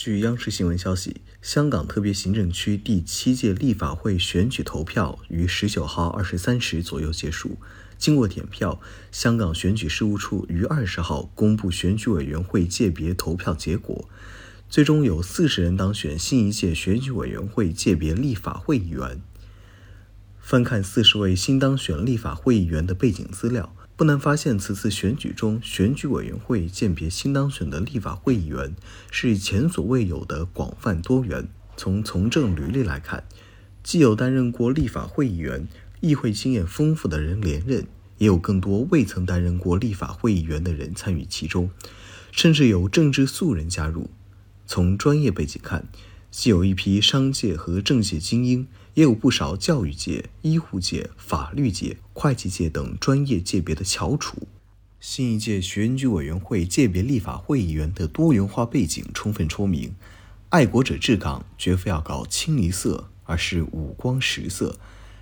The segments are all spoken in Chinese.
据央视新闻消息，香港特别行政区第七届立法会选举投票于十九号二十三时左右结束。经过点票，香港选举事务处于二十号公布选举委员会界别投票结果，最终有四十人当选新一届选举委员会界别立法会议员。翻看四十位新当选立法会议员的背景资料。不难发现，此次选举中，选举委员会鉴别新当选的立法会议员是前所未有的广泛多元。从从政履历来看，既有担任过立法会议员、议会经验丰富的人连任，也有更多未曾担任过立法会议员的人参与其中，甚至有政治素人加入。从专业背景看，既有一批商界和政界精英。也有不少教育界、医护界、法律界、会计界等专业界别的翘楚。新一届选举委员会界别立法会议员的多元化背景，充分说明，爱国者治港绝非要搞清一色，而是五光十色。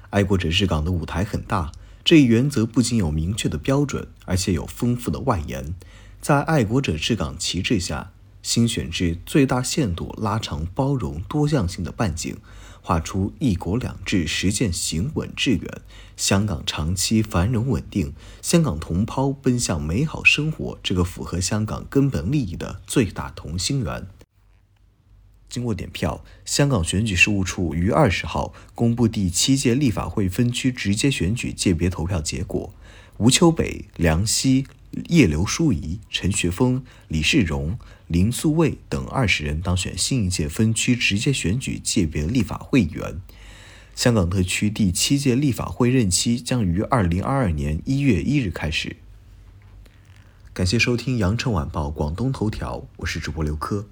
爱国者治港的舞台很大，这一原则不仅有明确的标准，而且有丰富的外延。在爱国者治港旗帜下，新选制最大限度拉长包容多样性的半径。画出“一国两制”实践行稳致远，香港长期繁荣稳定，香港同胞奔向美好生活这个符合香港根本利益的最大同心圆。经过点票，香港选举事务处于二十号公布第七届立法会分区直接选举界别投票结果，吴秋北、梁希。叶刘淑仪、陈学峰、李世荣、林素蔚等二十人当选新一届分区直接选举界别立法会议员。香港特区第七届立法会任期将于二零二二年一月一日开始。感谢收听羊城晚报广东头条，我是主播刘科。